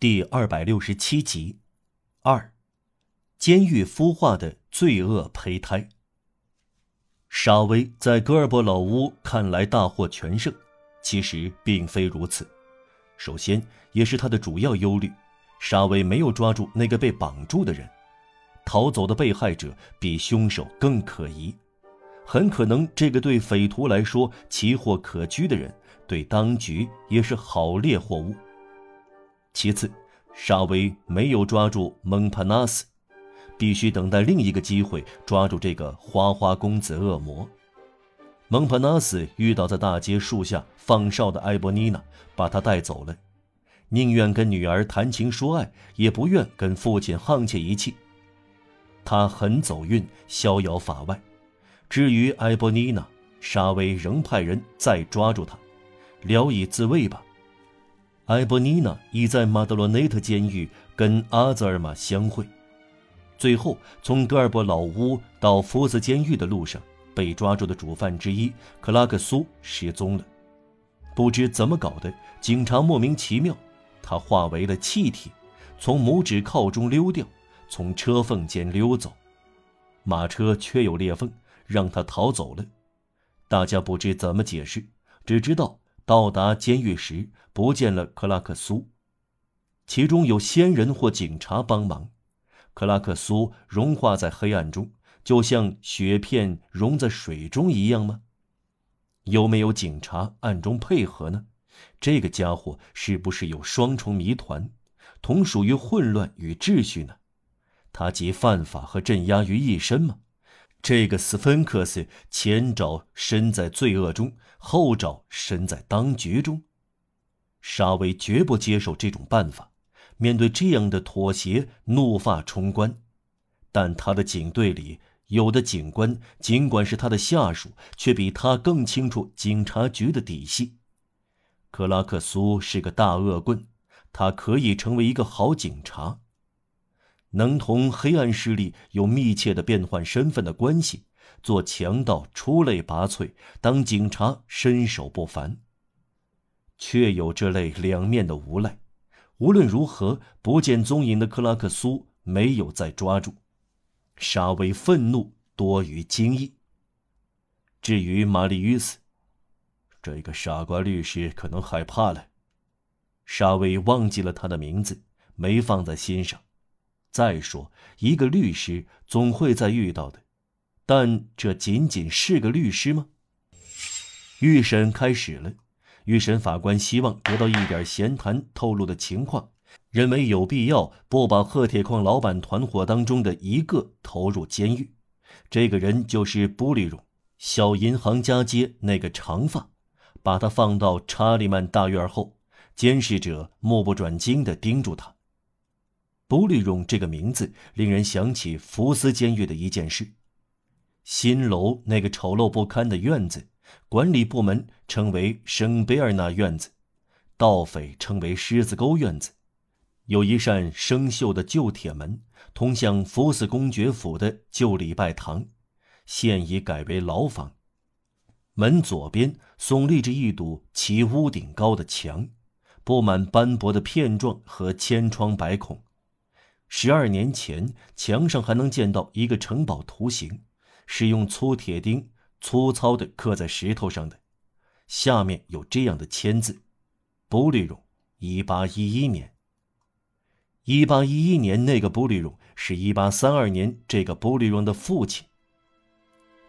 第二百六十七集，二，监狱孵化的罪恶胚胎。沙威在戈尔伯老屋看来大获全胜，其实并非如此。首先，也是他的主要忧虑，沙威没有抓住那个被绑住的人，逃走的被害者比凶手更可疑。很可能，这个对匪徒来说奇货可居的人，对当局也是好猎货物。其次，沙威没有抓住蒙帕纳斯，必须等待另一个机会抓住这个花花公子恶魔。蒙帕纳斯遇到在大街树下放哨的埃博妮娜，把他带走了，宁愿跟女儿谈情说爱，也不愿跟父亲沆瀣一气。他很走运，逍遥法外。至于埃博妮娜，沙威仍派人再抓住他，聊以自慰吧。埃博妮娜已在马德罗内特监狱跟阿泽尔玛相会，最后从戈尔伯老屋到福斯监狱的路上，被抓住的主犯之一克拉克苏失踪了。不知怎么搞的，警察莫名其妙，他化为了气体，从拇指靠中溜掉，从车缝间溜走，马车确有裂缝，让他逃走了。大家不知怎么解释，只知道。到达监狱时，不见了克拉克苏，其中有仙人或警察帮忙。克拉克苏融化在黑暗中，就像雪片融在水中一样吗？有没有警察暗中配合呢？这个家伙是不是有双重谜团，同属于混乱与秩序呢？他集犯法和镇压于一身吗？这个斯芬克斯前爪身在罪恶中，后爪身在当局中。沙威绝不接受这种办法，面对这样的妥协，怒发冲冠。但他的警队里有的警官，尽管是他的下属，却比他更清楚警察局的底细。克拉克苏是个大恶棍，他可以成为一个好警察。能同黑暗势力有密切的变换身份的关系，做强盗出类拔萃，当警察身手不凡。却有这类两面的无赖。无论如何，不见踪影的克拉克苏没有再抓住。沙威愤怒多于惊异。至于玛丽与斯，这个傻瓜律师可能害怕了。沙威忘记了他的名字，没放在心上。再说，一个律师总会再遇到的，但这仅仅是个律师吗？预审开始了，预审法官希望得到一点闲谈透露的情况，认为有必要不把贺铁矿老板团伙当中的一个投入监狱。这个人就是布利荣，小银行家街那个长发，把他放到查理曼大院后，监视者目不转睛地盯住他。布利荣这个名字令人想起福斯监狱的一件事：新楼那个丑陋不堪的院子，管理部门称为圣贝尔纳院子，盗匪称为狮子沟院子。有一扇生锈的旧铁门，通向福斯公爵府的旧礼拜堂，现已改为牢房。门左边耸立着一堵其屋顶高的墙，布满斑驳的片状和千疮百孔。十二年前，墙上还能见到一个城堡图形，是用粗铁钉粗糙地刻在石头上的，下面有这样的签字：“布里荣，一八一一年。”一八一一年那个布里荣是一八三二年这个布里荣的父亲。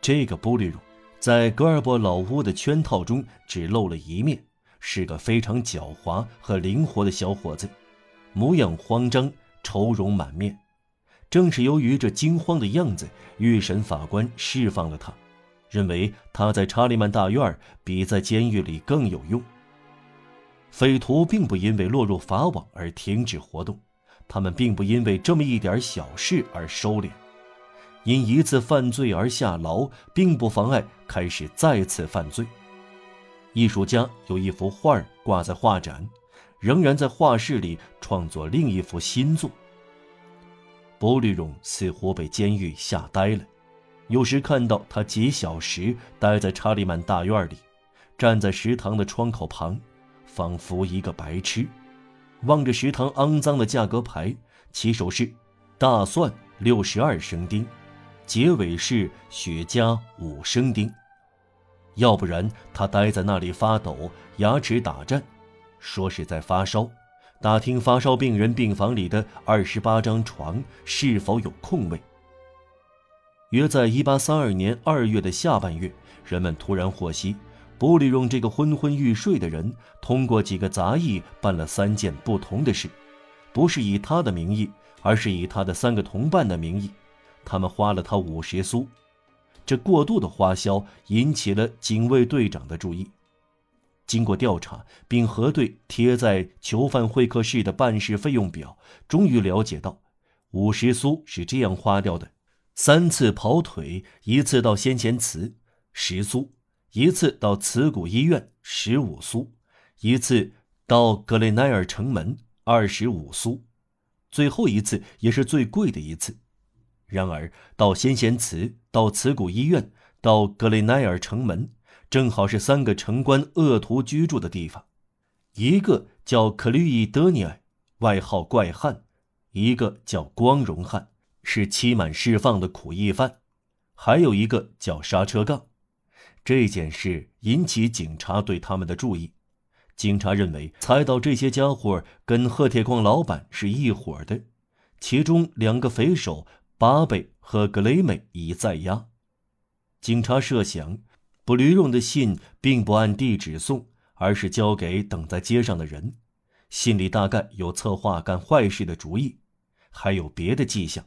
这个布里荣在格尔伯老屋的圈套中只露了一面，是个非常狡猾和灵活的小伙子，模样慌张。愁容满面，正是由于这惊慌的样子，预审法官释放了他，认为他在查理曼大院比在监狱里更有用。匪徒并不因为落入法网而停止活动，他们并不因为这么一点小事而收敛，因一次犯罪而下牢，并不妨碍开始再次犯罪。艺术家有一幅画挂在画展。仍然在画室里创作另一幅新作。波利荣似乎被监狱吓呆了，有时看到他几小时待在查理曼大院里，站在食堂的窗口旁，仿佛一个白痴。望着食堂肮脏的价格牌，起手是大蒜六十二生丁，结尾是雪茄五生丁。要不然他待在那里发抖，牙齿打颤，说是在发烧，打听发烧病人病房里的二十八张床是否有空位。约在一八三二年二月的下半月，人们突然获悉，布里荣这个昏昏欲睡的人，通过几个杂役办了三件不同的事，不是以他的名义，而是以他的三个同伴的名义。他们花了他五十苏，这过度的花销引起了警卫队长的注意。经过调查并核对贴在囚犯会客室的办事费用表，终于了解到，五十苏是这样花掉的。三次跑腿，一次到先贤祠，十苏；一次到慈谷医院，十五苏；一次到格雷奈尔城门，二十五苏；最后一次也是最贵的一次。然而，到先贤祠、到慈谷医院、到格雷奈尔城门，正好是三个城关恶徒居住的地方。一个叫克吕伊德尼尔，外号怪汉；一个叫光荣汉。是期满释放的苦役犯，还有一个叫刹车杠。这件事引起警察对他们的注意。警察认为，猜到这些家伙跟贺铁矿老板是一伙的。其中两个匪首巴贝和格雷美已在押。警察设想，布吕荣的信并不按地址送，而是交给等在街上的人。信里大概有策划干坏事的主意，还有别的迹象。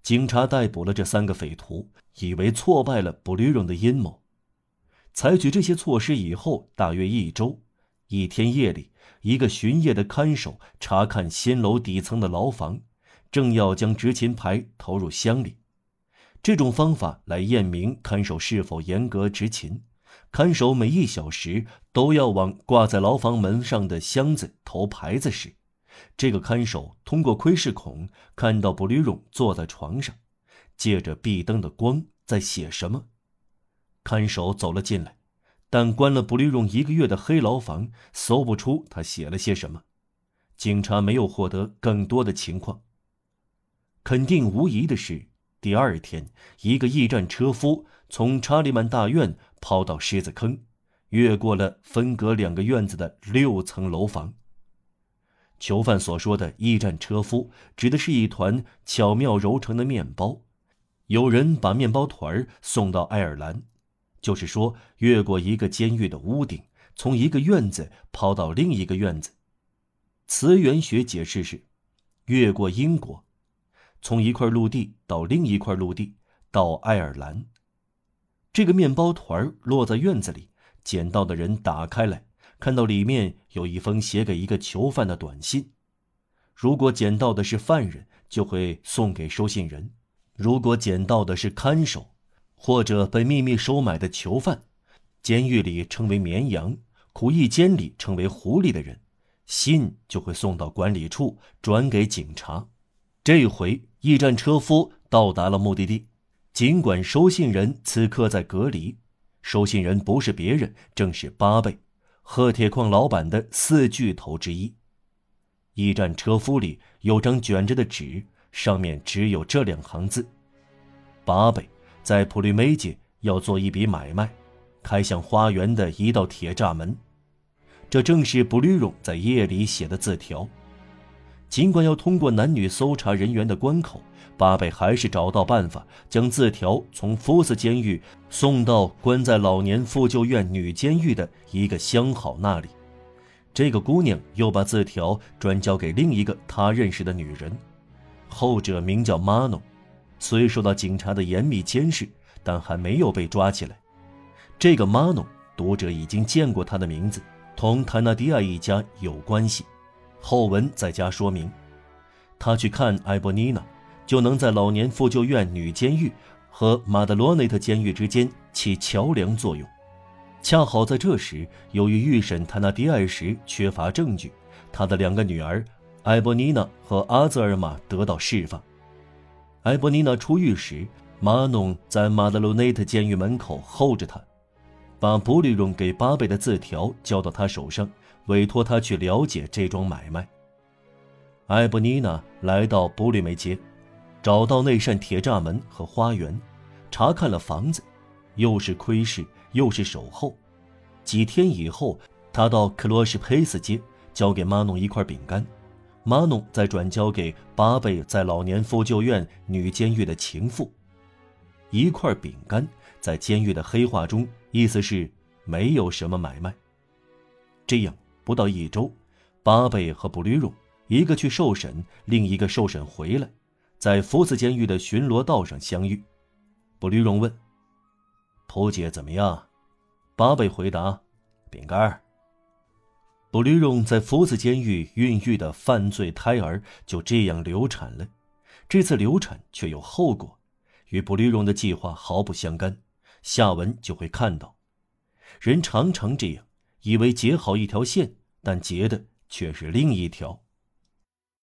警察逮捕了这三个匪徒，以为挫败了布吕荣的阴谋。采取这些措施以后，大约一周，一天夜里，一个巡夜的看守查看新楼底层的牢房，正要将执勤牌投入箱里。这种方法来验明看守是否严格执勤。看守每一小时都要往挂在牢房门上的箱子投牌子时。这个看守通过窥视孔看到布吕荣坐在床上，借着壁灯的光在写什么。看守走了进来，但关了布吕荣一个月的黑牢房，搜不出他写了些什么。警察没有获得更多的情况。肯定无疑的是，第二天，一个驿站车夫从查理曼大院跑到狮子坑，越过了分隔两个院子的六层楼房。囚犯所说的驿站车夫，指的是一团巧妙揉成的面包。有人把面包团儿送到爱尔兰，就是说，越过一个监狱的屋顶，从一个院子跑到另一个院子。词源学解释是，越过英国，从一块陆地到另一块陆地，到爱尔兰。这个面包团儿落在院子里，捡到的人打开来。看到里面有一封写给一个囚犯的短信，如果捡到的是犯人，就会送给收信人；如果捡到的是看守，或者被秘密收买的囚犯，监狱里称为绵羊，苦役监里称为狐狸的人，信就会送到管理处，转给警察。这回驿站车夫到达了目的地，尽管收信人此刻在隔离，收信人不是别人，正是巴贝。贺铁矿老板的四巨头之一。驿站车夫里有张卷着的纸，上面只有这两行字：“八贝在普利梅街要做一笔买卖，开向花园的一道铁栅门。”这正是布吕荣在夜里写的字条。尽管要通过男女搜查人员的关口。巴贝还是找到办法，将字条从福斯监狱送到关在老年妇救院女监狱的一个相好那里。这个姑娘又把字条转交给另一个她认识的女人，后者名叫玛诺，虽受到警察的严密监视，但还没有被抓起来。这个玛诺，读者已经见过她的名字，同坦纳迪亚一家有关系。后文再加说明。他去看埃博尼娜。就能在老年妇救院女监狱和马德罗内特监狱之间起桥梁作用。恰好在这时，由于预审塔纳迪埃时缺乏证据，他的两个女儿埃博尼娜和阿泽尔玛得到释放。埃博尼娜出狱时，马农在马德罗内特监狱门口候着他，把布吕荣给巴贝的字条交到他手上，委托他去了解这桩买卖。艾布妮娜来到布吕梅街，找到那扇铁栅门和花园，查看了房子，又是窥视又是守候。几天以后，他到克罗什佩斯街，交给马农一块饼干，马农再转交给巴贝在老年妇救院女监狱的情妇。一块饼干在监狱的黑话中，意思是没有什么买卖。这样不到一周，巴贝和布吕荣。一个去受审，另一个受审回来，在福斯监狱的巡逻道上相遇。布吕荣问：“剖解怎么样？”巴贝回答：“饼干。”布吕荣在福斯监狱孕育的犯罪胎儿就这样流产了。这次流产却有后果，与布吕荣的计划毫不相干。下文就会看到。人常常这样，以为截好一条线，但结的却是另一条。